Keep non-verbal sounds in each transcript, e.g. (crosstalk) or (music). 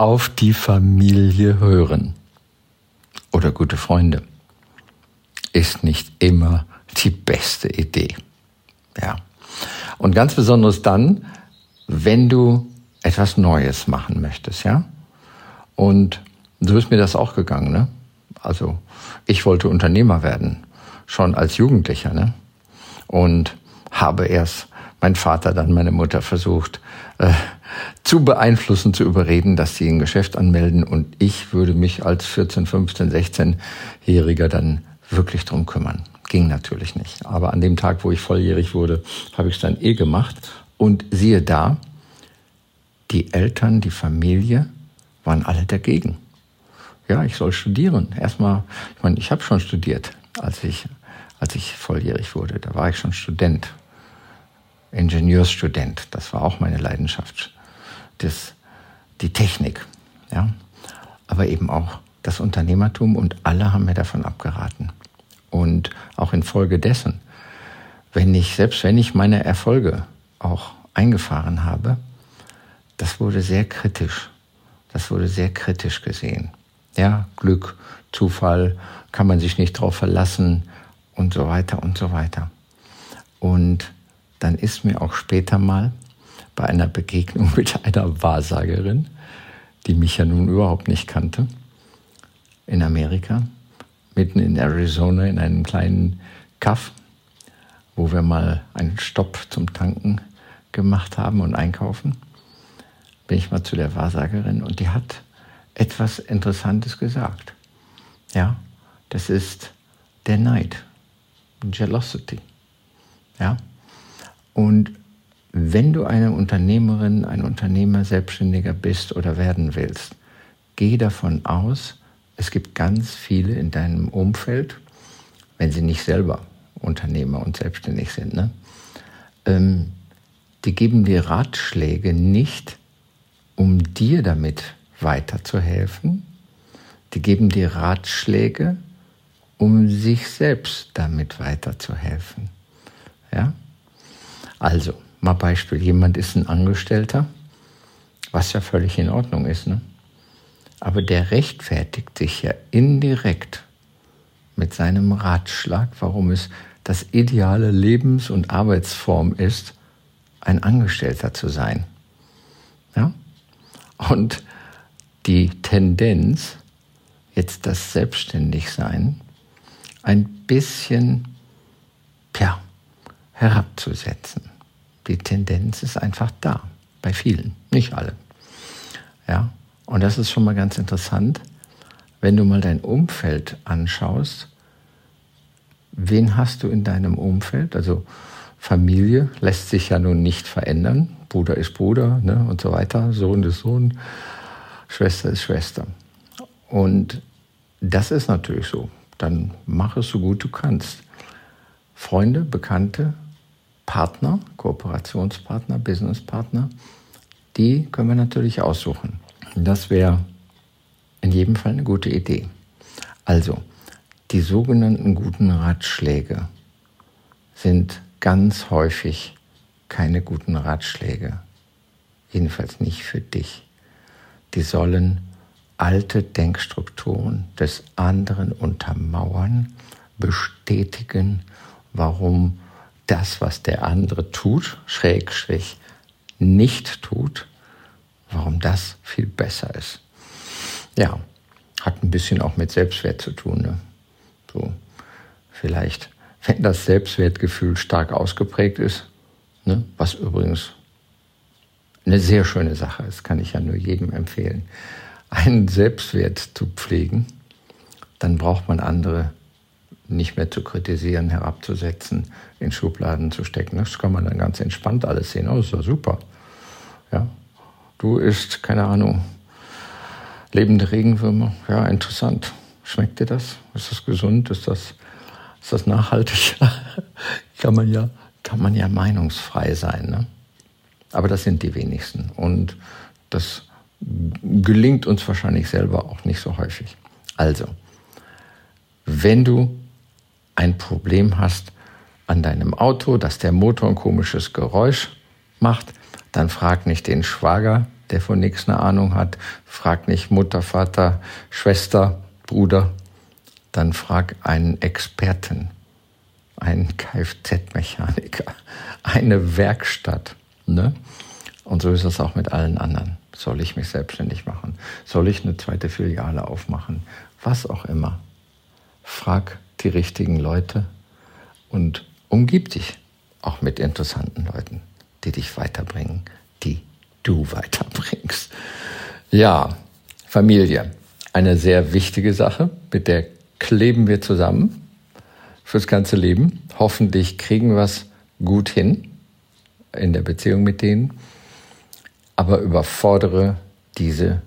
auf die Familie hören oder gute Freunde ist nicht immer die beste Idee. Ja. Und ganz besonders dann, wenn du etwas Neues machen möchtest, ja? Und so ist mir das auch gegangen, ne? Also, ich wollte Unternehmer werden, schon als Jugendlicher, ne? Und habe erst mein Vater, dann meine Mutter versucht, äh, zu beeinflussen, zu überreden, dass sie ein Geschäft anmelden und ich würde mich als 14, 15, 16-Jähriger dann wirklich drum kümmern. Ging natürlich nicht. Aber an dem Tag, wo ich volljährig wurde, habe ich es dann eh gemacht. Und siehe da, die Eltern, die Familie waren alle dagegen. Ja, ich soll studieren. Erstmal, ich meine, ich habe schon studiert, als ich, als ich volljährig wurde. Da war ich schon Student, Ingenieursstudent. Das war auch meine Leidenschaft das, die Technik, ja, aber eben auch das Unternehmertum und alle haben mir davon abgeraten. Und auch infolgedessen, wenn ich, selbst wenn ich meine Erfolge auch eingefahren habe, das wurde sehr kritisch. Das wurde sehr kritisch gesehen. Ja, Glück, Zufall, kann man sich nicht drauf verlassen und so weiter und so weiter. Und dann ist mir auch später mal bei einer Begegnung (laughs) mit einer Wahrsagerin, die mich ja nun überhaupt nicht kannte, in Amerika, mitten in Arizona in einem kleinen Kaff, wo wir mal einen Stopp zum Tanken gemacht haben und einkaufen, bin ich mal zu der Wahrsagerin und die hat etwas Interessantes gesagt. Ja, das ist der Neid, Jealousy. Ja, und wenn du eine Unternehmerin, ein Unternehmer, Selbstständiger bist oder werden willst, geh davon aus, es gibt ganz viele in deinem Umfeld, wenn sie nicht selber Unternehmer und selbstständig sind, ne? Ähm, die geben dir Ratschläge nicht, um dir damit weiterzuhelfen. Die geben dir Ratschläge, um sich selbst damit weiterzuhelfen. Ja? Also, Mal Beispiel, jemand ist ein Angestellter, was ja völlig in Ordnung ist, ne? aber der rechtfertigt sich ja indirekt mit seinem Ratschlag, warum es das ideale Lebens- und Arbeitsform ist, ein Angestellter zu sein. Ja? Und die Tendenz, jetzt das Selbstständigsein, ein bisschen ja, herabzusetzen die Tendenz ist einfach da, bei vielen, nicht alle. Ja, und das ist schon mal ganz interessant, wenn du mal dein Umfeld anschaust. Wen hast du in deinem Umfeld? Also Familie lässt sich ja nun nicht verändern. Bruder ist Bruder ne, und so weiter. Sohn ist Sohn. Schwester ist Schwester. Und das ist natürlich so. Dann mach es so gut du kannst. Freunde, Bekannte, Partner, Kooperationspartner, Businesspartner, die können wir natürlich aussuchen. Das wäre in jedem Fall eine gute Idee. Also, die sogenannten guten Ratschläge sind ganz häufig keine guten Ratschläge. Jedenfalls nicht für dich. Die sollen alte Denkstrukturen des anderen untermauern, bestätigen, warum das, was der andere tut, schräg, schräg, nicht tut, warum das viel besser ist. Ja, hat ein bisschen auch mit Selbstwert zu tun. Ne? So, vielleicht, wenn das Selbstwertgefühl stark ausgeprägt ist, ne? was übrigens eine sehr schöne Sache ist, kann ich ja nur jedem empfehlen, einen Selbstwert zu pflegen, dann braucht man andere nicht mehr zu kritisieren, herabzusetzen, in Schubladen zu stecken. Das kann man dann ganz entspannt alles sehen. Oh, ist ja super. Ja. Du isst, keine Ahnung, Lebende Regenwürmer, ja, interessant. Schmeckt dir das? Ist das gesund? Ist das, ist das nachhaltig? (laughs) kann, man ja, kann man ja meinungsfrei sein. Ne? Aber das sind die wenigsten. Und das gelingt uns wahrscheinlich selber auch nicht so häufig. Also, wenn du ein Problem hast an deinem Auto, dass der Motor ein komisches Geräusch macht, dann frag nicht den Schwager, der von nichts eine Ahnung hat, frag nicht Mutter, Vater, Schwester, Bruder, dann frag einen Experten, einen Kfz-Mechaniker, eine Werkstatt. Ne? Und so ist es auch mit allen anderen. Soll ich mich selbstständig machen? Soll ich eine zweite Filiale aufmachen? Was auch immer. Frag die richtigen Leute und umgib dich auch mit interessanten Leuten, die dich weiterbringen, die du weiterbringst. Ja, Familie, eine sehr wichtige Sache, mit der kleben wir zusammen fürs ganze Leben. Hoffentlich kriegen wir es gut hin in der Beziehung mit denen, aber überfordere diese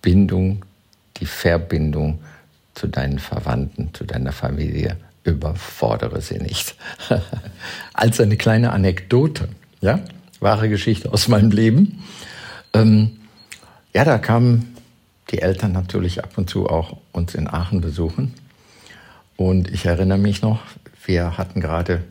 Bindung, die Verbindung zu deinen Verwandten, zu deiner Familie, überfordere sie nicht. (laughs) Als eine kleine Anekdote, ja, wahre Geschichte aus meinem Leben. Ähm, ja, da kamen die Eltern natürlich ab und zu auch uns in Aachen besuchen. Und ich erinnere mich noch, wir hatten gerade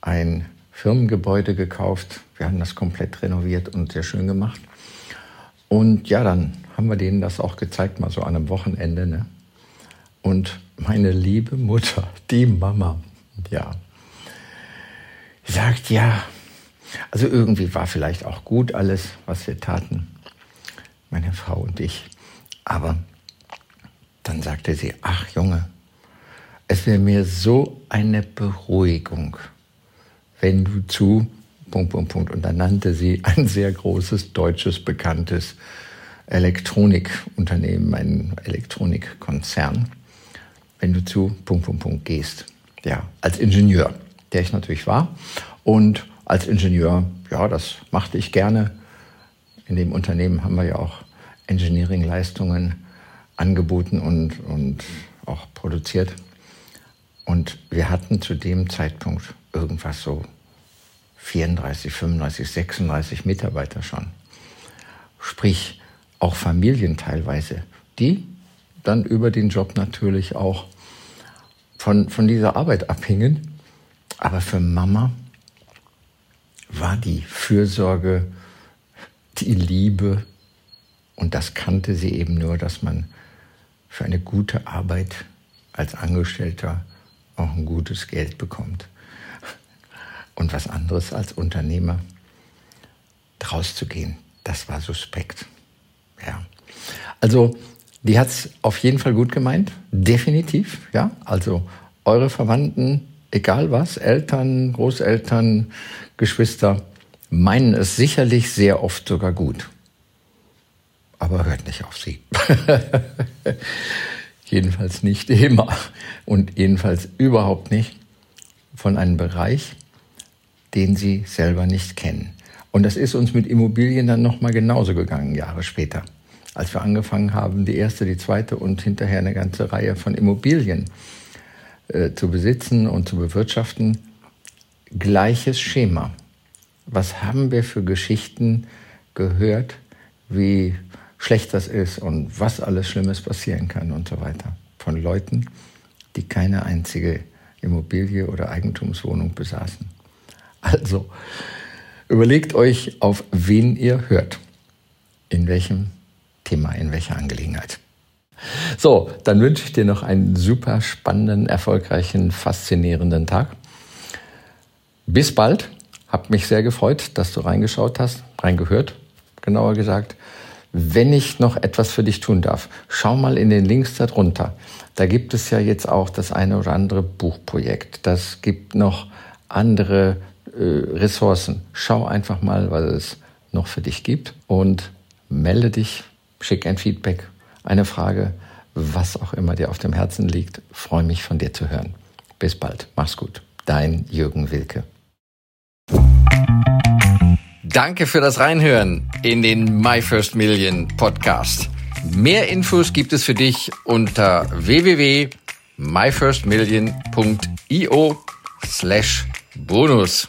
ein Firmengebäude gekauft. Wir haben das komplett renoviert und sehr schön gemacht. Und ja, dann haben wir denen das auch gezeigt, mal so an einem Wochenende. Ne? Und meine liebe Mutter, die Mama, ja, sagt ja, also irgendwie war vielleicht auch gut alles, was wir taten, meine Frau und ich. Aber dann sagte sie, ach Junge, es wäre mir so eine Beruhigung, wenn du zu, Punkt, Punkt, Punkt, und dann nannte sie ein sehr großes deutsches bekanntes Elektronikunternehmen, ein Elektronikkonzern, wenn du zu, Punkt, Punkt, Punkt gehst. Ja, als Ingenieur, der ich natürlich war. Und als Ingenieur, ja, das machte ich gerne. In dem Unternehmen haben wir ja auch Engineering-Leistungen angeboten und, und auch produziert. Und wir hatten zu dem Zeitpunkt irgendwas so 34, 35, 36 Mitarbeiter schon. Sprich, auch Familien teilweise, die dann über den Job natürlich auch von, von dieser Arbeit abhingen. Aber für Mama war die Fürsorge, die Liebe, und das kannte sie eben nur, dass man für eine gute Arbeit als Angestellter auch ein gutes Geld bekommt. Und was anderes als Unternehmer rauszugehen, das war suspekt. Ja. Also, die hat es auf jeden Fall gut gemeint, definitiv. Ja, also eure Verwandten, egal was, Eltern, Großeltern, Geschwister, meinen es sicherlich sehr oft sogar gut. Aber hört nicht auf sie. (laughs) jedenfalls nicht immer und jedenfalls überhaupt nicht von einem Bereich, den sie selber nicht kennen. Und das ist uns mit Immobilien dann nochmal genauso gegangen, Jahre später. Als wir angefangen haben, die erste, die zweite und hinterher eine ganze Reihe von Immobilien äh, zu besitzen und zu bewirtschaften, gleiches Schema. Was haben wir für Geschichten gehört, wie schlecht das ist und was alles Schlimmes passieren kann und so weiter. Von Leuten, die keine einzige Immobilie oder Eigentumswohnung besaßen. Also überlegt euch, auf wen ihr hört. In welchem Thema, in welcher Angelegenheit. So, dann wünsche ich dir noch einen super spannenden, erfolgreichen, faszinierenden Tag. Bis bald. Hab mich sehr gefreut, dass du reingeschaut hast, reingehört, genauer gesagt. Wenn ich noch etwas für dich tun darf, schau mal in den Links darunter. Da gibt es ja jetzt auch das eine oder andere Buchprojekt. Das gibt noch andere äh, Ressourcen. Schau einfach mal, was es noch für dich gibt und melde dich, schick ein Feedback, eine Frage, was auch immer dir auf dem Herzen liegt. Freue mich von dir zu hören. Bis bald. Mach's gut. Dein Jürgen Wilke. Danke für das Reinhören in den My First Million Podcast. Mehr Infos gibt es für dich unter www.myfirstmillion.io slash bonus.